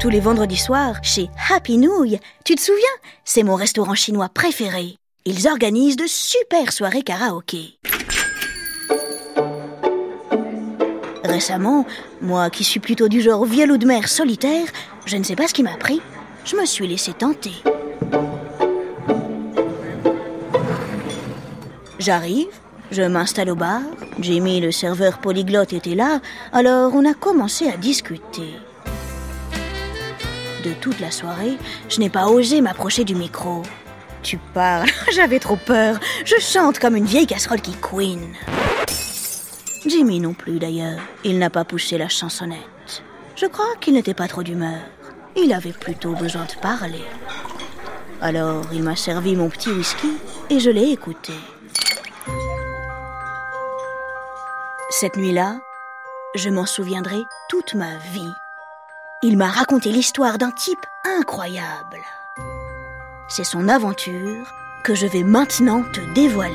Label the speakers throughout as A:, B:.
A: tous les vendredis soirs chez Happy Nouille. Tu te souviens? C'est mon restaurant chinois préféré. Ils organisent de super soirées karaoké. Récemment, moi qui suis plutôt du genre vieux de mer solitaire, je ne sais pas ce qui m'a pris. Je me suis laissé tenter. J'arrive, je m'installe au bar. Jimmy, le serveur polyglotte, était là, alors on a commencé à discuter. De toute la soirée, je n'ai pas osé m'approcher du micro. Tu parles, j'avais trop peur. Je chante comme une vieille casserole qui queen. Jimmy non plus d'ailleurs. Il n'a pas poussé la chansonnette. Je crois qu'il n'était pas trop d'humeur. Il avait plutôt besoin de parler. Alors il m'a servi mon petit whisky et je l'ai écouté. Cette nuit-là, je m'en souviendrai toute ma vie. Il m'a raconté l'histoire d'un type incroyable. C'est son aventure que je vais maintenant te dévoiler.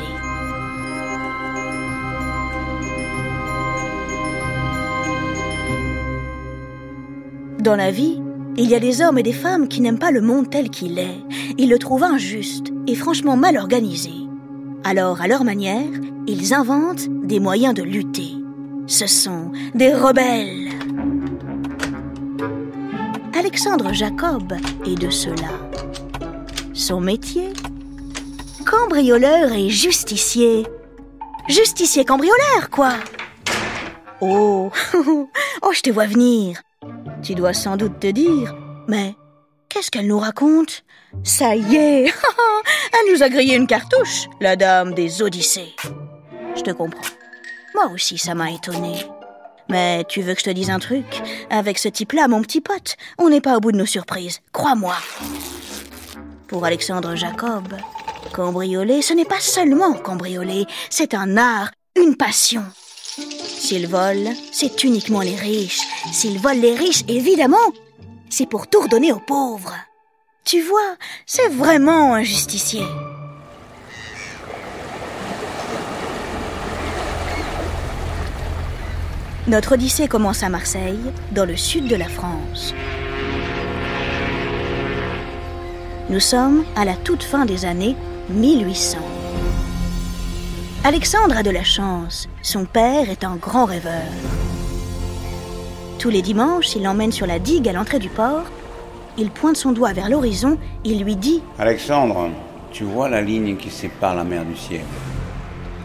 A: Dans la vie, il y a des hommes et des femmes qui n'aiment pas le monde tel qu'il est. Ils le trouvent injuste et franchement mal organisé. Alors, à leur manière, ils inventent des moyens de lutter. Ce sont des rebelles. Alexandre Jacob est de cela. Son métier Cambrioleur et justicier. Justicier cambrioleur, quoi Oh Oh, je te vois venir. Tu dois sans doute te dire, mais qu'est-ce qu'elle nous raconte? Ça y est Elle nous a grillé une cartouche, la dame des Odyssées. Je te comprends. Moi aussi, ça m'a étonné. Mais tu veux que je te dise un truc Avec ce type-là, mon petit pote, on n'est pas au bout de nos surprises. Crois-moi. Pour Alexandre Jacob, cambrioler, ce n'est pas seulement cambrioler, c'est un art, une passion. S'il vole, c'est uniquement les riches. S'il vole les riches, évidemment, c'est pour tout redonner aux pauvres. Tu vois, c'est vraiment un justicier. Notre odyssée commence à Marseille, dans le sud de la France. Nous sommes à la toute fin des années 1800. Alexandre a de la chance. Son père est un grand rêveur. Tous les dimanches, il l'emmène sur la digue à l'entrée du port. Il pointe son doigt vers l'horizon. Il lui dit
B: Alexandre, tu vois la ligne qui sépare la mer du ciel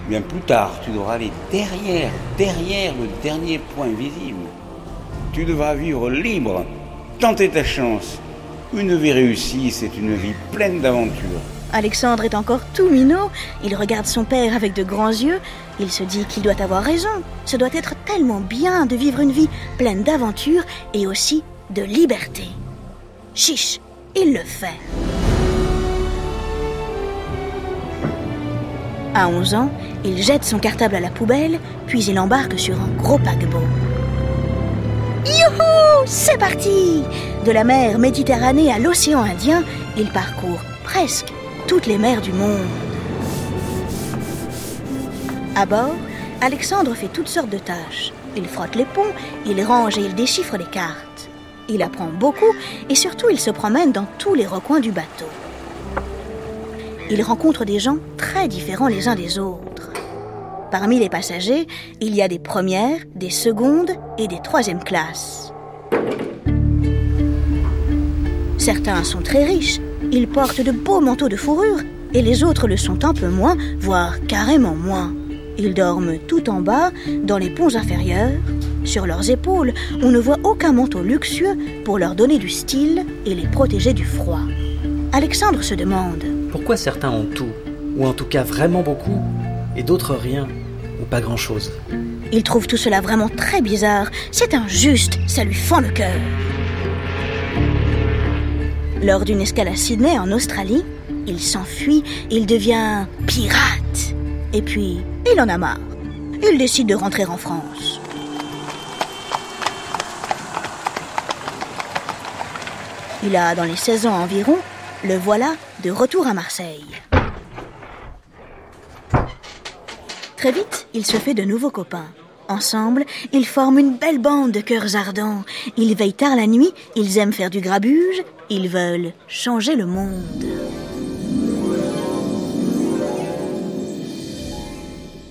B: Bien plus tard, tu devras aller derrière, derrière le dernier point visible. Tu devras vivre libre, tenter ta chance. Une vie réussie, c'est une vie pleine d'aventures.
A: Alexandre est encore tout minot. Il regarde son père avec de grands yeux. Il se dit qu'il doit avoir raison. Ce doit être tellement bien de vivre une vie pleine d'aventures et aussi de liberté. Chiche, il le fait. À 11 ans, il jette son cartable à la poubelle, puis il embarque sur un gros paquebot. Youhou C'est parti De la mer Méditerranée à l'océan Indien, il parcourt presque toutes les mers du monde. À bord, Alexandre fait toutes sortes de tâches. Il frotte les ponts, il range et il déchiffre les cartes. Il apprend beaucoup et surtout il se promène dans tous les recoins du bateau il rencontre des gens très différents les uns des autres. Parmi les passagers, il y a des premières, des secondes et des troisièmes classes. Certains sont très riches, ils portent de beaux manteaux de fourrure, et les autres le sont un peu moins, voire carrément moins. Ils dorment tout en bas, dans les ponts inférieurs. Sur leurs épaules, on ne voit aucun manteau luxueux pour leur donner du style et les protéger du froid. Alexandre se demande
C: pourquoi certains ont tout, ou en tout cas vraiment beaucoup, et d'autres rien, ou pas grand-chose?
A: Il trouve tout cela vraiment très bizarre. C'est injuste, ça lui fend le cœur. Lors d'une escale à Sydney, en Australie, il s'enfuit, il devient pirate. Et puis, il en a marre. Il décide de rentrer en France. Il a, dans les 16 ans environ, le voilà de retour à Marseille. Très vite, il se fait de nouveaux copains. Ensemble, ils forment une belle bande de cœurs ardents. Ils veillent tard la nuit, ils aiment faire du grabuge, ils veulent changer le monde.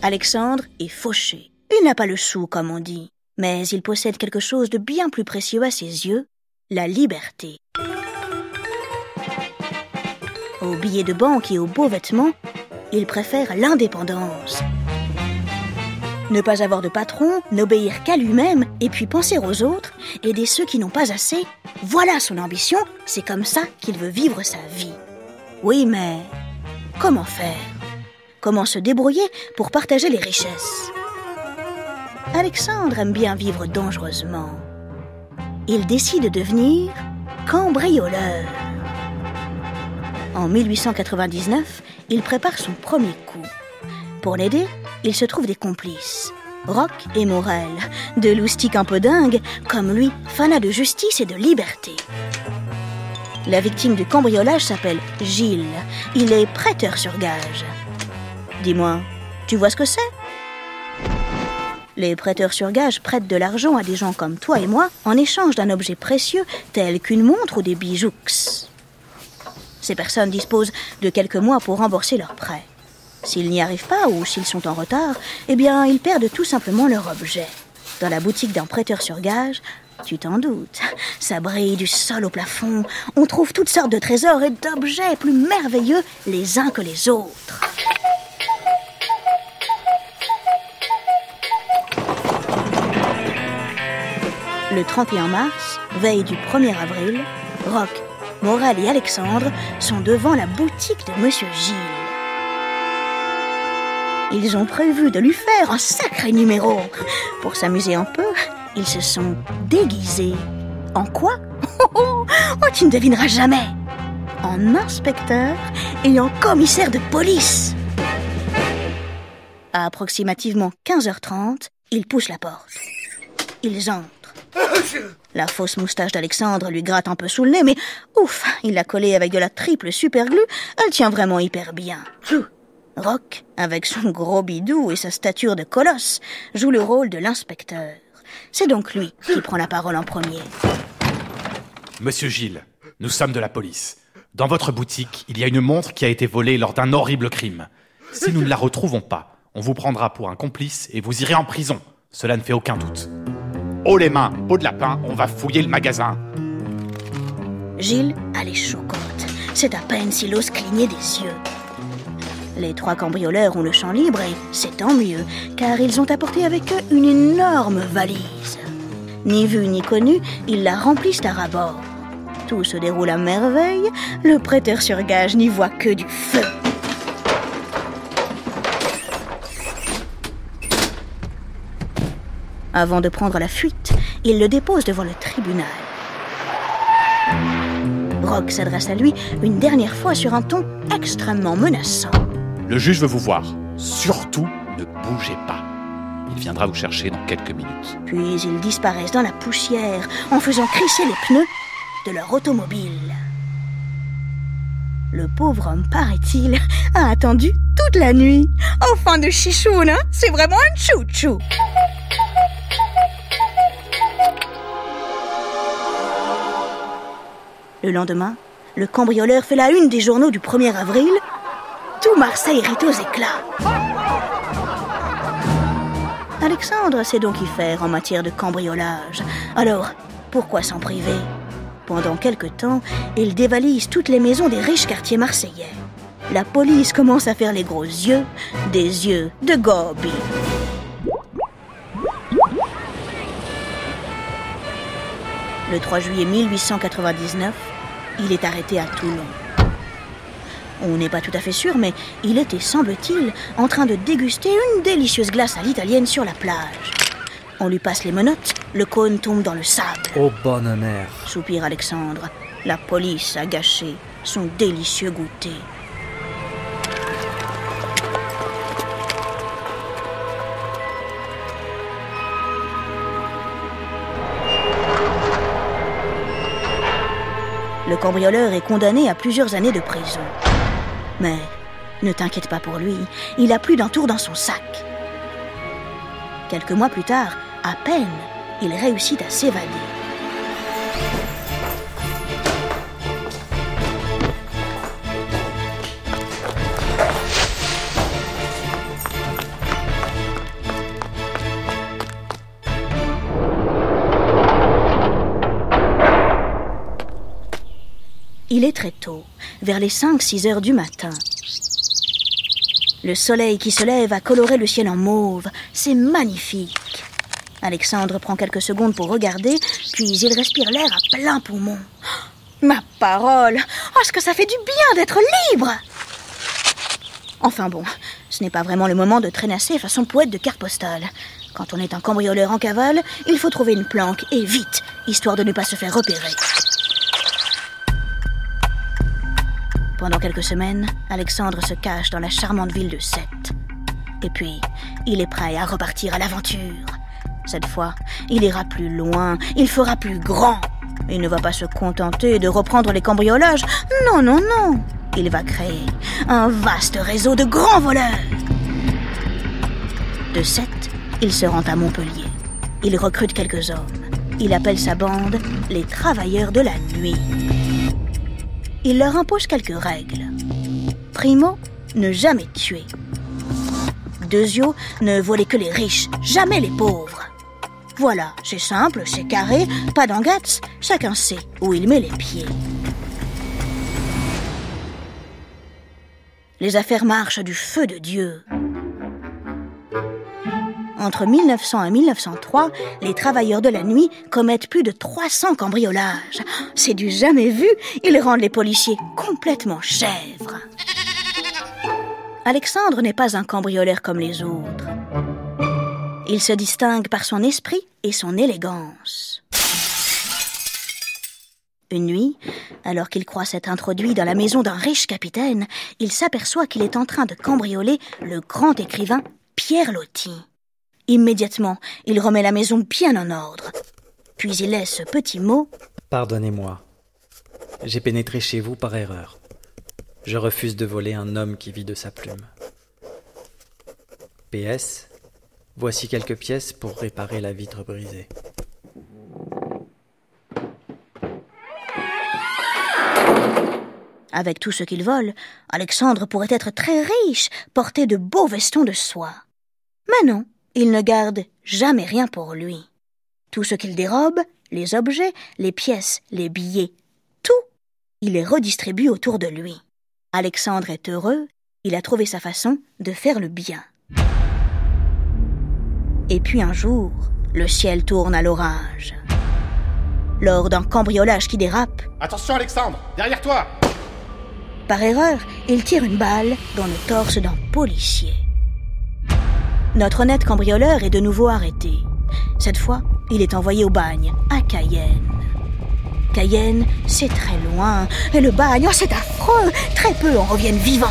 A: Alexandre est fauché. Il n'a pas le sou, comme on dit, mais il possède quelque chose de bien plus précieux à ses yeux, la liberté. Aux billets de banque et aux beaux vêtements, il préfère l'indépendance. Ne pas avoir de patron, n'obéir qu'à lui-même, et puis penser aux autres, aider ceux qui n'ont pas assez, voilà son ambition, c'est comme ça qu'il veut vivre sa vie. Oui, mais comment faire? Comment se débrouiller pour partager les richesses? Alexandre aime bien vivre dangereusement. Il décide de devenir cambrioleur. En 1899, il prépare son premier coup. Pour l'aider, il se trouve des complices. Rock et Morel, deux loustiques un peu dingues, comme lui, fanat de justice et de liberté. La victime du cambriolage s'appelle Gilles. Il est prêteur sur gage. Dis-moi, tu vois ce que c'est? Les prêteurs sur gage prêtent de l'argent à des gens comme toi et moi en échange d'un objet précieux tel qu'une montre ou des bijoux. Ces personnes disposent de quelques mois pour rembourser leur prêt. S'ils n'y arrivent pas ou s'ils sont en retard, eh bien, ils perdent tout simplement leur objet. Dans la boutique d'un prêteur sur gage, tu t'en doutes, ça brille du sol au plafond. On trouve toutes sortes de trésors et d'objets plus merveilleux les uns que les autres. Le 31 mars, veille du 1er avril, Rock, Morel et Alexandre sont devant la boutique de Monsieur Gilles. Ils ont prévu de lui faire un sacré numéro. Pour s'amuser un peu, ils se sont déguisés. En quoi? Oh, tu ne devineras jamais. En inspecteur et en commissaire de police. À approximativement 15h30, ils poussent la porte. Ils entrent. La fausse moustache d'Alexandre lui gratte un peu sous le nez, mais ouf, il l'a collée avec de la triple superglue, elle tient vraiment hyper bien. Rock, avec son gros bidou et sa stature de colosse, joue le rôle de l'inspecteur. C'est donc lui qui prend la parole en premier.
D: Monsieur Gilles, nous sommes de la police. Dans votre boutique, il y a une montre qui a été volée lors d'un horrible crime. Si nous ne la retrouvons pas, on vous prendra pour un complice et vous irez en prison. Cela ne fait aucun doute. Haut les mains, peau de lapin, on va fouiller le magasin.
A: Gilles a les chocottes. C'est à peine s'il ose cligner des yeux. Les trois cambrioleurs ont le champ libre et c'est tant mieux, car ils ont apporté avec eux une énorme valise. Ni vu ni connu, ils la remplissent à rabord. Tout se déroule à merveille, le prêteur sur gage n'y voit que du feu. Avant de prendre la fuite, il le dépose devant le tribunal. Rock s'adresse à lui une dernière fois sur un ton extrêmement menaçant.
D: Le juge veut vous voir. Surtout, ne bougez pas. Il viendra vous chercher dans quelques minutes.
A: Puis ils disparaissent dans la poussière en faisant crisser les pneus de leur automobile. Le pauvre homme, paraît-il, a attendu toute la nuit. Enfin de chichoune, hein C'est vraiment un chouchou Le lendemain, le cambrioleur fait la une des journaux du 1er avril. Tout Marseille rit aux éclats. Alexandre sait donc y faire en matière de cambriolage. Alors, pourquoi s'en priver? Pendant quelque temps, il dévalise toutes les maisons des riches quartiers marseillais. La police commence à faire les gros yeux, des yeux de Gobi. Le 3 juillet 1899, il est arrêté à Toulon. On n'est pas tout à fait sûr, mais il était, semble-t-il, en train de déguster une délicieuse glace à l'italienne sur la plage. On lui passe les menottes, le cône tombe dans le sable.
C: Oh bonne mère
A: Soupire Alexandre. La police a gâché son délicieux goûter. Cambrioleur est condamné à plusieurs années de prison. Mais ne t'inquiète pas pour lui, il a plus d'un tour dans son sac. Quelques mois plus tard, à peine, il réussit à s'évader. Il est très tôt, vers les 5-6 heures du matin. Le soleil qui se lève a coloré le ciel en mauve. C'est magnifique. Alexandre prend quelques secondes pour regarder, puis il respire l'air à plein poumon. Ma parole Oh, ce que ça fait du bien d'être libre? Enfin bon, ce n'est pas vraiment le moment de traînasser façon poète de carte postale. Quand on est un cambrioleur en cavale, il faut trouver une planque, et vite, histoire de ne pas se faire repérer. Pendant quelques semaines, Alexandre se cache dans la charmante ville de Sète. Et puis, il est prêt à repartir à l'aventure. Cette fois, il ira plus loin, il fera plus grand. Il ne va pas se contenter de reprendre les cambriolages. Non, non, non. Il va créer un vaste réseau de grands voleurs. De Sète, il se rend à Montpellier. Il recrute quelques hommes. Il appelle sa bande les Travailleurs de la Nuit il leur impose quelques règles. Primo, ne jamais tuer. Deuxio, ne voler que les riches, jamais les pauvres. Voilà, c'est simple, c'est carré, pas d'engats, chacun sait où il met les pieds. Les affaires marchent du feu de Dieu. Entre 1900 et 1903, les travailleurs de la nuit commettent plus de 300 cambriolages. C'est du jamais vu. Ils rendent les policiers complètement chèvres. Alexandre n'est pas un cambrioleur comme les autres. Il se distingue par son esprit et son élégance. Une nuit, alors qu'il croit s'être introduit dans la maison d'un riche capitaine, il s'aperçoit qu'il est en train de cambrioler le grand écrivain Pierre Loti. Immédiatement, il remet la maison bien en ordre. Puis il laisse ce petit mot.
C: Pardonnez-moi. J'ai pénétré chez vous par erreur. Je refuse de voler un homme qui vit de sa plume. PS. Voici quelques pièces pour réparer la vitre brisée.
A: Avec tout ce qu'il vole, Alexandre pourrait être très riche, porter de beaux vestons de soie. Mais non, il ne garde jamais rien pour lui. Tout ce qu'il dérobe, les objets, les pièces, les billets, tout, il les redistribue autour de lui. Alexandre est heureux, il a trouvé sa façon de faire le bien. Et puis un jour, le ciel tourne à l'orage. Lors d'un cambriolage qui dérape.
D: Attention Alexandre, derrière toi
A: Par erreur, il tire une balle dans le torse d'un policier. Notre honnête cambrioleur est de nouveau arrêté. Cette fois, il est envoyé au bagne, à Cayenne. Cayenne, c'est très loin, et le bagne, oh, c'est affreux, très peu en reviennent vivants.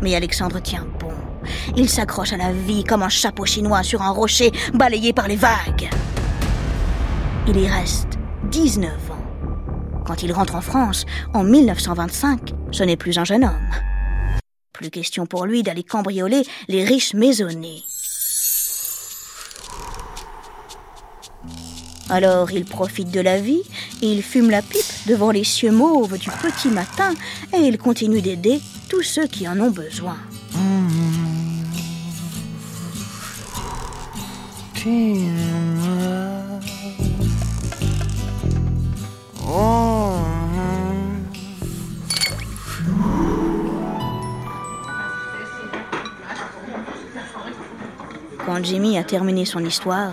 A: Mais Alexandre tient bon. Il s'accroche à la vie comme un chapeau chinois sur un rocher balayé par les vagues. Il y reste 19 ans. Quand il rentre en France, en 1925, ce n'est plus un jeune homme. Plus question pour lui d'aller cambrioler les riches maisonnés. Alors il profite de la vie, il fume la pipe devant les cieux mauves du petit matin et il continue d'aider tous ceux qui en ont besoin. Jimmy a terminé son histoire,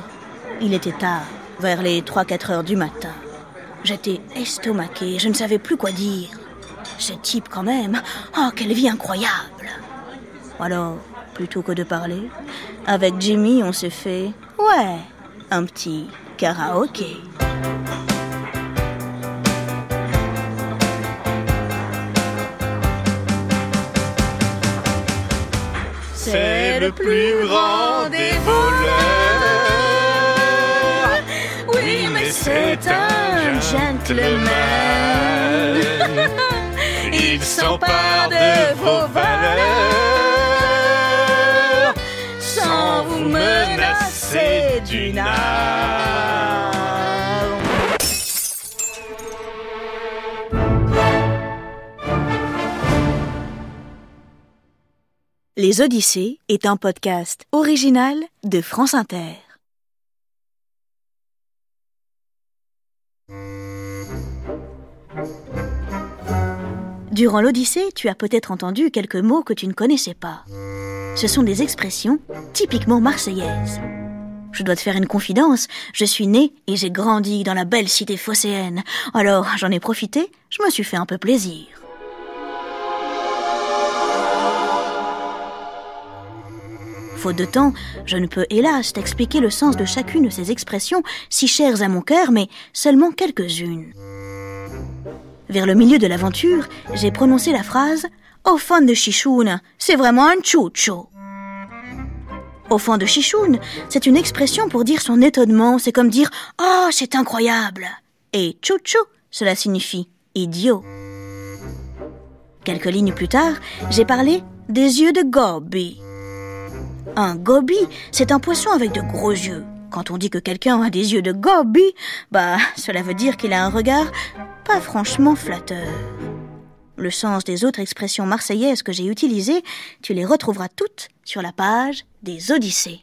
A: il était tard, vers les 3-4 heures du matin. J'étais estomaqué, je ne savais plus quoi dire. Ce type quand même, oh quelle vie incroyable. Alors, plutôt que de parler, avec Jimmy on s'est fait, ouais, un petit karaoké.
E: Le plus grand des voleurs.
A: Oui, mais c'est un gentleman.
E: il s'empare de vos valeurs sans vous menacer d'une arme.
A: Les Odyssées est un podcast original de France Inter. Durant l'Odyssée, tu as peut-être entendu quelques mots que tu ne connaissais pas. Ce sont des expressions typiquement marseillaises. Je dois te faire une confidence, je suis née et j'ai grandi dans la belle cité phocéenne. Alors j'en ai profité, je me suis fait un peu plaisir. Faute de temps, je ne peux hélas t'expliquer le sens de chacune de ces expressions si chères à mon cœur, mais seulement quelques-unes. Vers le milieu de l'aventure, j'ai prononcé la phrase Au fond de Chichoun, c'est vraiment un chouchou. Au fond de Chichoun, c'est une expression pour dire son étonnement, c'est comme dire Oh, c'est incroyable. Et chouchou, cela signifie idiot. Quelques lignes plus tard, j'ai parlé des yeux de Gobi. Un gobi, c'est un poisson avec de gros yeux. Quand on dit que quelqu'un a des yeux de gobi, bah, cela veut dire qu'il a un regard pas franchement flatteur. Le sens des autres expressions marseillaises que j'ai utilisées, tu les retrouveras toutes sur la page des Odyssées.